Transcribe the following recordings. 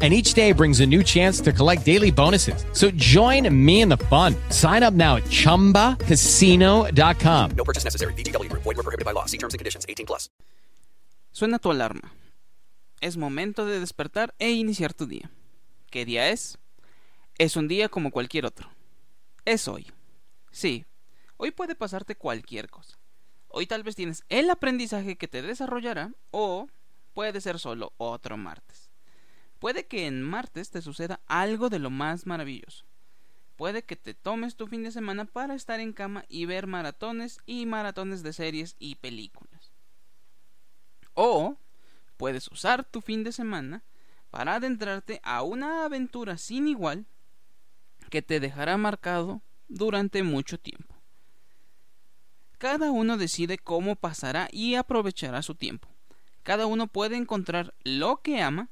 and each day brings a new chance to collect daily bonuses. So join me in the fun. Sign up now at ChumbaCasino.com. No purchase necessary. VGW Group. Void were prohibited by law. See terms and conditions. 18 plus. Suena tu alarma. Es momento de despertar e iniciar tu día. ¿Qué día es? Es un día como cualquier otro. Es hoy. Sí, hoy puede pasarte cualquier cosa. Hoy tal vez tienes el aprendizaje que te desarrollará o puede ser solo otro martes. Puede que en martes te suceda algo de lo más maravilloso. Puede que te tomes tu fin de semana para estar en cama y ver maratones y maratones de series y películas. O puedes usar tu fin de semana para adentrarte a una aventura sin igual que te dejará marcado durante mucho tiempo. Cada uno decide cómo pasará y aprovechará su tiempo. Cada uno puede encontrar lo que ama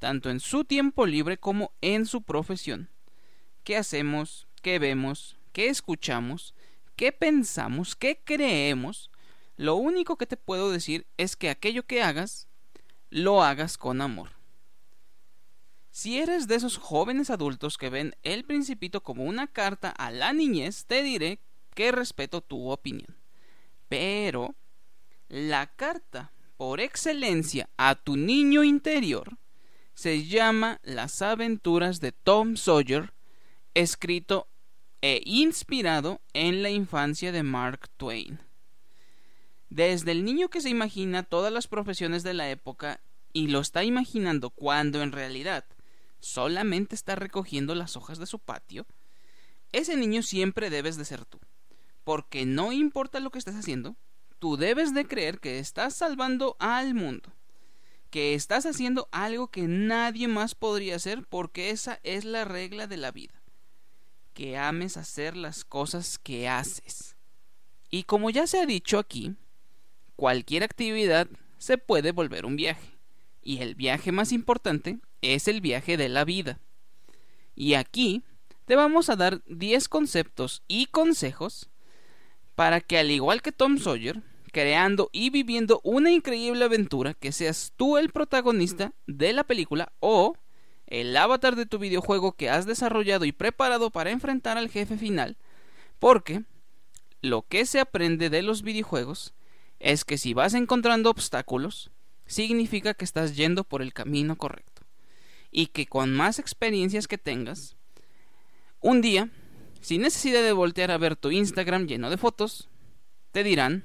tanto en su tiempo libre como en su profesión. ¿Qué hacemos? ¿Qué vemos? ¿Qué escuchamos? ¿Qué pensamos? ¿Qué creemos? Lo único que te puedo decir es que aquello que hagas, lo hagas con amor. Si eres de esos jóvenes adultos que ven el principito como una carta a la niñez, te diré que respeto tu opinión. Pero la carta por excelencia a tu niño interior se llama Las aventuras de Tom Sawyer, escrito e inspirado en la infancia de Mark Twain. Desde el niño que se imagina todas las profesiones de la época y lo está imaginando cuando en realidad solamente está recogiendo las hojas de su patio, ese niño siempre debes de ser tú, porque no importa lo que estés haciendo, tú debes de creer que estás salvando al mundo que estás haciendo algo que nadie más podría hacer porque esa es la regla de la vida. Que ames hacer las cosas que haces. Y como ya se ha dicho aquí, cualquier actividad se puede volver un viaje. Y el viaje más importante es el viaje de la vida. Y aquí te vamos a dar 10 conceptos y consejos para que al igual que Tom Sawyer, creando y viviendo una increíble aventura que seas tú el protagonista de la película o el avatar de tu videojuego que has desarrollado y preparado para enfrentar al jefe final, porque lo que se aprende de los videojuegos es que si vas encontrando obstáculos, significa que estás yendo por el camino correcto. Y que con más experiencias que tengas, un día, sin necesidad de voltear a ver tu Instagram lleno de fotos, te dirán